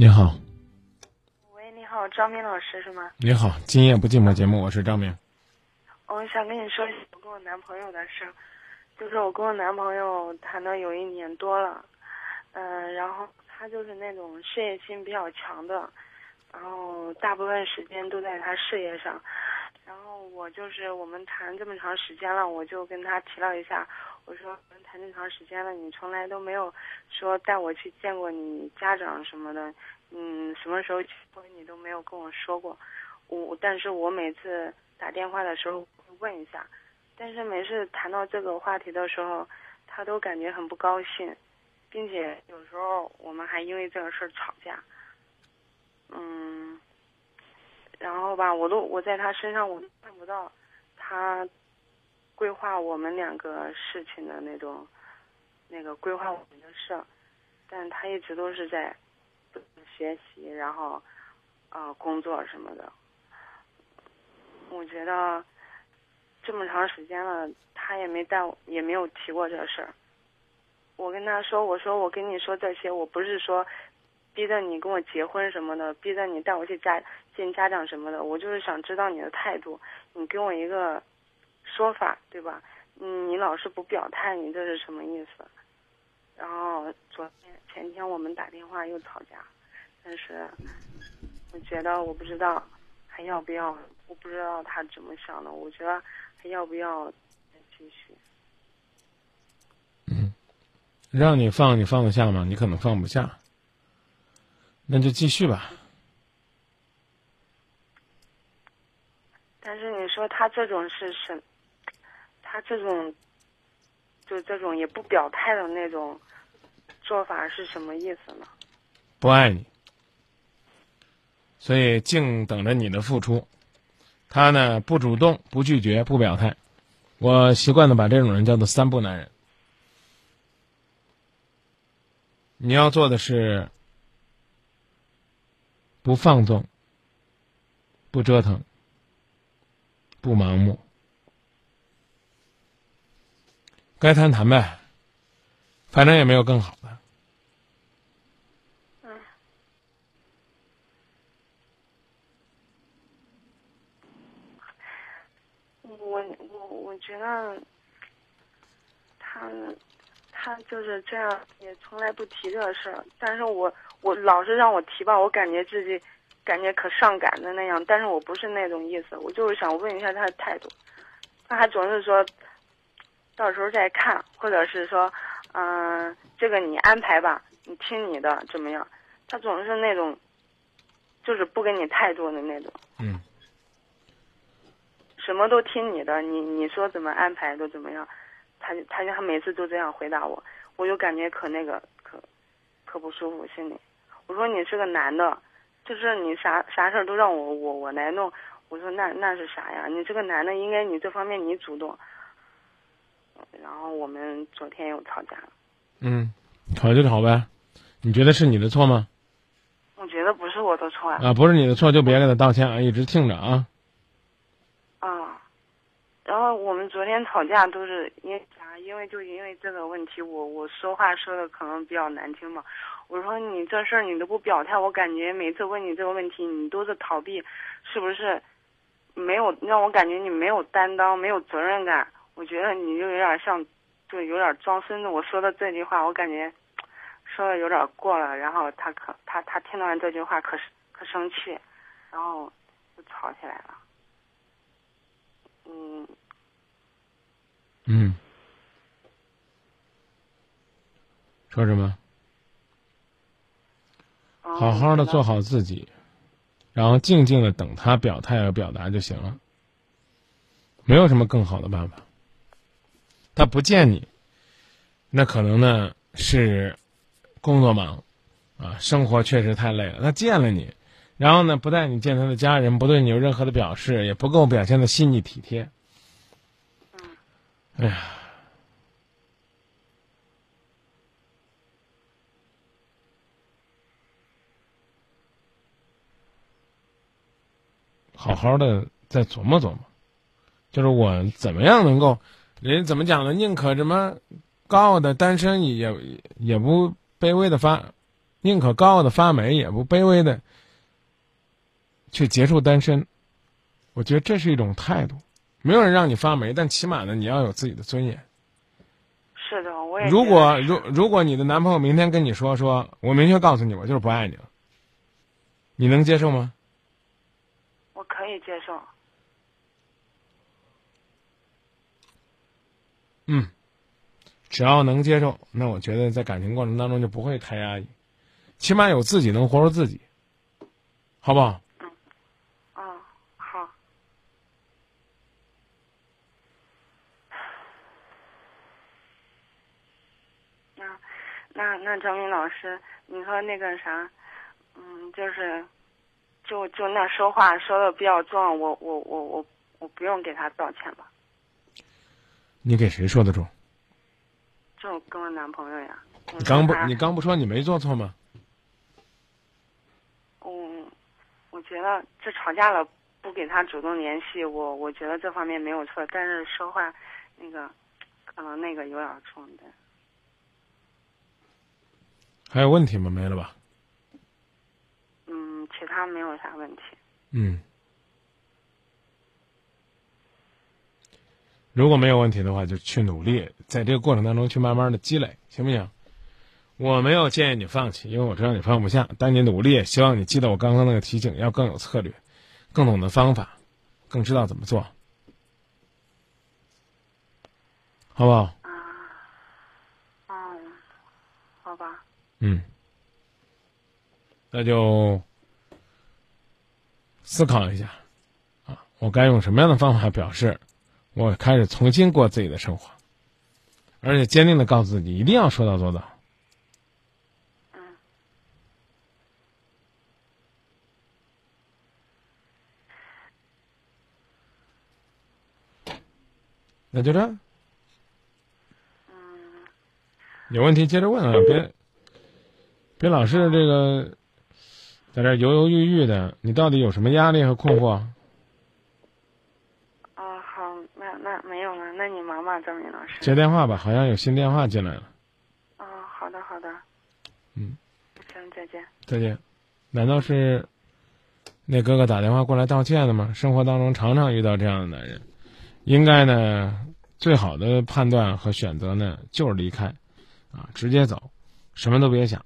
你好，喂，你好，张明老师是吗？你好，今夜不寂寞节目，我是张明。我想跟你说一下我跟我男朋友的事儿，就是我跟我男朋友谈了有一年多了，嗯、然后他就是那种事业心比较强的，然后大部分时间都在他事业上，然后我就是我们谈这么长时间了，我就跟他提了一下，我说我们谈这么长时间了，你从来都没有说带我去见过你家长什么的，嗯，什么时候结婚你都没有跟我说过，我但是我每次打电话的时候会问一下，但是每次谈到这个话题的时候，他都感觉很不高兴，并且有时候我们还因为这个事儿吵架，嗯，然后吧，我都我在他身上我都看不到他规划我们两个事情的那种那个规划我们的事儿，但他一直都是在学习，然后呃工作什么的。我觉得这么长时间了，他也没带，也没有提过这事儿。我跟他说：“我说我跟你说这些，我不是说逼着你跟我结婚什么的，逼着你带我去家见家长什么的，我就是想知道你的态度，你给我一个说法，对吧？嗯，你老是不表态，你这是什么意思？”然后昨天前天我们打电话又吵架，但是我觉得我不知道还要不要，我不知道他怎么想的，我觉得还要不要再继续。嗯让你放，你放得下吗？你可能放不下，那就继续吧。但是你说他这种是什？他这种就这种也不表态的那种做法是什么意思呢？不爱你，所以静等着你的付出。他呢，不主动，不拒绝，不表态。我习惯的把这种人叫做“三不男人”。你要做的是不放纵，不折腾，不盲目，该谈谈呗，反正也没有更好的。嗯我我我觉得他他就是这样，也从来不提这事儿。但是我我老是让我提吧，我感觉自己感觉可上赶的那样。但是我不是那种意思，我就是想问一下他的态度。他还总是说，到时候再看，或者是说，嗯、这个你安排吧，你听你的怎么样？他总是那种，就是不给你态度的那种。嗯。什么都听你的，你你说怎么安排都怎么样，他就他就他每次都这样回答我，我就感觉可那个可可不舒服心里。我说你是个男的，就是你啥啥事儿都让我我我来弄，我说那那是啥呀？你这个男的应该你这方面你主动。然后我们昨天又吵架了，嗯，吵就吵呗。你觉得是你的错吗？我觉得不是我的错啊。啊，不是你的错就别给他道歉啊，一直听着啊。啊，然后我们昨天吵架都是因为啥？因为就因为这个问题，我我说话说的可能比较难听嘛。我说你这事儿你都不表态，我感觉每次问你这个问题，你都是逃避，是不是？没有让我感觉你没有担当，没有责任感。我觉得你就有点像，就有点装孙子。我说的这句话，我感觉说的有点过了。然后他可他他听到完这句话可可生气，然后就吵起来了。嗯，嗯，说什么？嗯好好的做好自己，然后静静的等他表态和表达就行了。没有什么更好的办法。他不见你，那可能呢是工作忙，啊，生活确实太累了。他见了你，然后呢不带你见他的家人，不对你有任何的表示，也不够表现的细腻体贴。哎呀，好好的再琢磨琢磨，就是我怎么样能够，人家怎么讲呢？宁可什么高傲的单身也也不卑微的发，宁可高傲的发霉，也不卑微的去结束单身。我觉得这是一种态度。没有人让你发霉，但起码呢，你要有自己的尊严。是的，我也。如果如如果你的男朋友明天跟你说说，我明确告诉你，我就是不爱你了，你能接受吗？我可以接受。嗯，只要能接受，那我觉得在感情过程当中就不会太压抑，起码有自己能活出自己，好不好？嗯，哦，好那那那张明老师，你说那个啥，嗯，就是，就就那说话说的比较重，我我我我我不用给他道歉吧？你给谁说的重？就跟我男朋友呀。你刚不你刚不说你没做错吗？嗯，我觉得这吵架了不给他主动联系，我我觉得这方面没有错，但是说话那个可能那个有点冲的。还有问题吗？没了吧？嗯，其他没有啥问题。嗯，如果没有问题的话，就去努力，在这个过程当中去慢慢的积累，行不行？我没有建议你放弃，因为我知道你放不下，但你努力，希望你记得我刚刚那个提醒，要更有策略，更懂得方法，更知道怎么做，好不好？嗯，那就思考一下，啊，我该用什么样的方法表示我开始重新过自己的生活，而且坚定的告诉自己一定要说到做到。那就这。嗯，有问题接着问啊，别。别老是这个，在这犹犹豫豫的，你到底有什么压力和困惑？哦，好，那那没有了，那你忙吧，张明老师。接电话吧，好像有新电话进来了。哦，好的，好的。嗯。行，再见。再见。难道是那哥哥打电话过来道歉的吗？生活当中常常遇到这样的男人，应该呢，最好的判断和选择呢，就是离开，啊，直接走，什么都别想。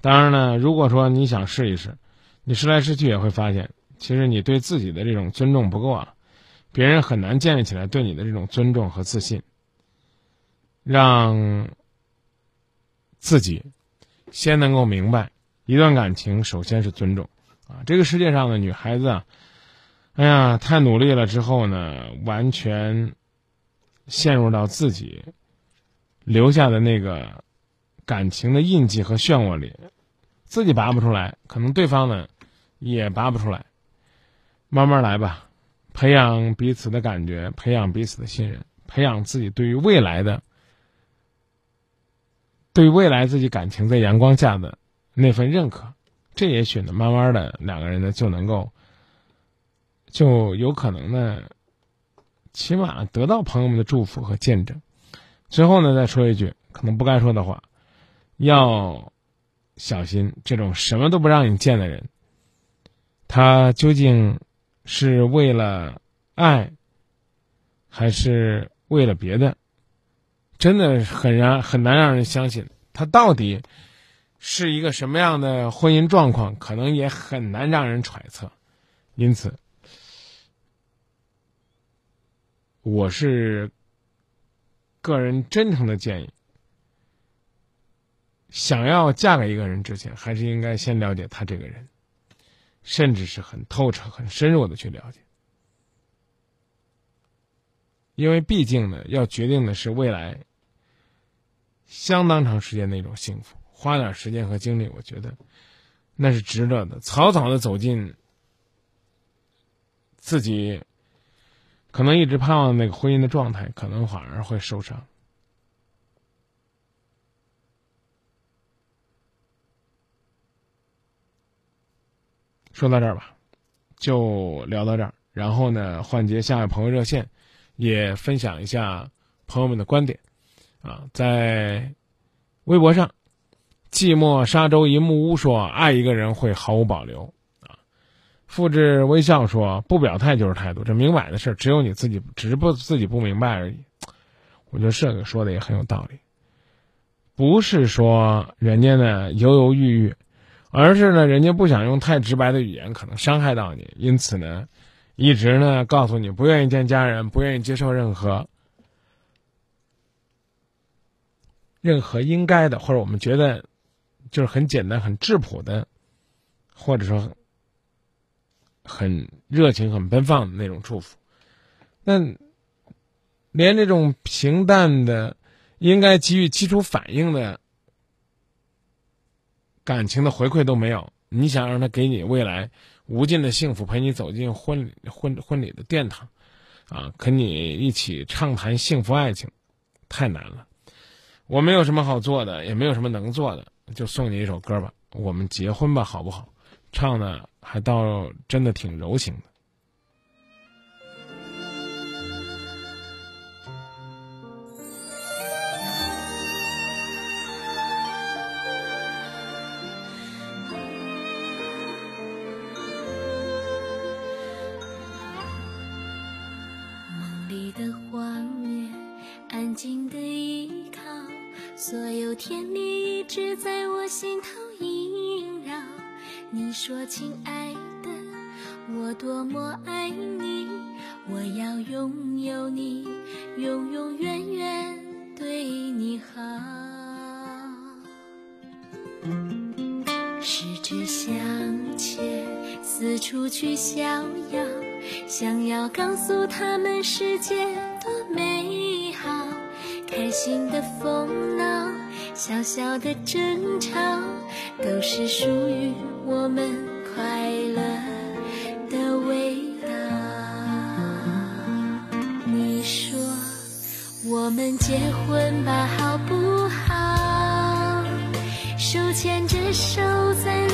当然呢，如果说你想试一试，你试来试去也会发现，其实你对自己的这种尊重不够啊，别人很难建立起来对你的这种尊重和自信。让自己先能够明白，一段感情首先是尊重啊。这个世界上的女孩子啊，哎呀，太努力了之后呢，完全陷入到自己留下的那个。感情的印记和漩涡里，自己拔不出来，可能对方呢也拔不出来。慢慢来吧，培养彼此的感觉，培养彼此的信任，培养自己对于未来的、对未来自己感情在阳光下的那份认可。这也许呢，慢慢的两个人呢就能够，就有可能呢，起码得到朋友们的祝福和见证。最后呢，再说一句可能不该说的话。要小心这种什么都不让你见的人，他究竟是为了爱，还是为了别的？真的很让很难让人相信他到底是一个什么样的婚姻状况，可能也很难让人揣测。因此，我是个人真诚的建议。想要嫁给一个人之前，还是应该先了解他这个人，甚至是很透彻、很深入的去了解，因为毕竟呢，要决定的是未来相当长时间的一种幸福。花点时间和精力，我觉得那是值得的。草草的走进自己可能一直盼望那个婚姻的状态，可能反而会受伤。说到这儿吧，就聊到这儿。然后呢，换接下一位朋友热线，也分享一下朋友们的观点。啊，在微博上寂寞沙洲一木屋说：“爱一个人会毫无保留。”啊，复制微笑说：“不表态就是态度，这明摆的事，只有你自己，只是不自己不明白而已。”我觉得这个说的也很有道理。不是说人家呢犹犹豫豫，而是呢人家不想用太直白的语言，可能伤害到你，因此呢，一直呢告诉你不愿意见家人，不愿意接受任何。任何应该的，或者我们觉得就是很简单、很质朴的，或者说很热情、很奔放的那种祝福，那连这种平淡的、应该给予基础反应的感情的回馈都没有，你想让他给你未来无尽的幸福，陪你走进婚婚婚礼的殿堂，啊，跟你一起畅谈幸福爱情，太难了。我没有什么好做的，也没有什么能做的，就送你一首歌吧，我们结婚吧，好不好？唱的还倒真的挺柔情的。的画面，安静的依靠。所有甜蜜一直在我心头萦绕。你说，亲爱的，我多么爱你，我要拥有你，永永远远对你好。十指相，四处去逍遥，想要告诉他们世界多美好。开心的疯闹，小小的争吵，都是属于我们快乐的味道。你说，我们结婚吧，好不好？手牵着手，在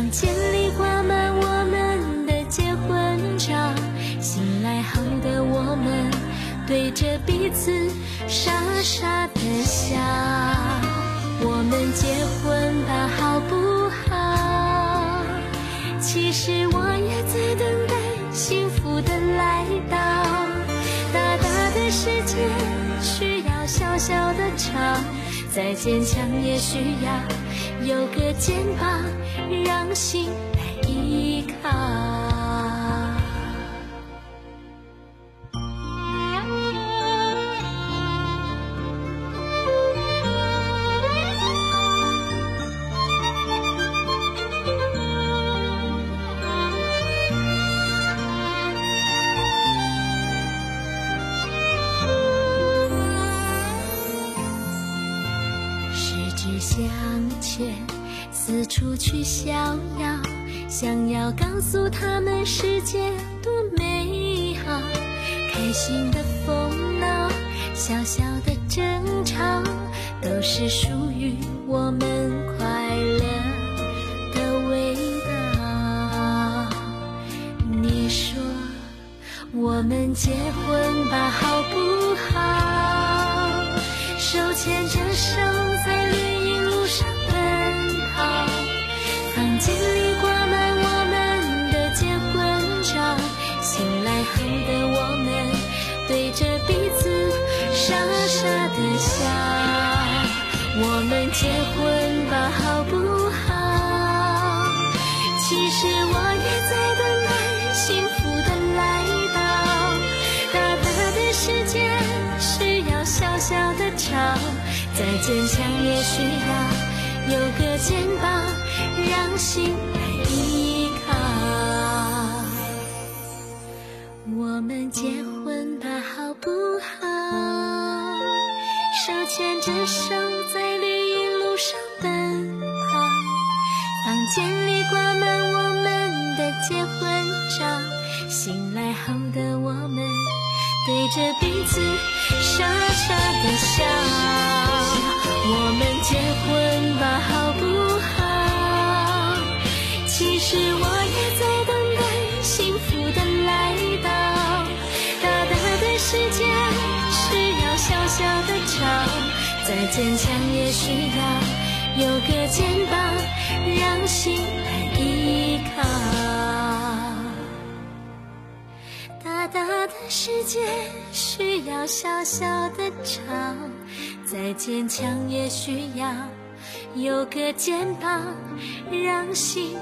房间里挂满我们的结婚照。醒来后的我们，对着彼此傻傻的笑。我们结婚吧，好不好？其实我也在等待幸福的来到。大大的世界需要小小的巢，再坚强也需要有个肩膀，让心来依靠。相牵，四处去逍遥，想要告诉他们世界多美好。开心的疯闹，小小的争吵，都是属于我们快乐的味道。你说，我们结婚吧，好不好？手牵着手，再坚强也需要有个肩膀。让心来依靠，我们结婚吧，好不好？手牵着手，在绿荫路上奔跑，房间里挂满我们的结婚照，醒来后的我们对着彼此傻傻的笑，我们结婚吧，好不好？其实我也在等待幸福的来到。大大的世界需要小小的巢，再坚强也需要有个肩膀，让心大的世界需要小小的巢，再坚强也需要有个肩膀，让心。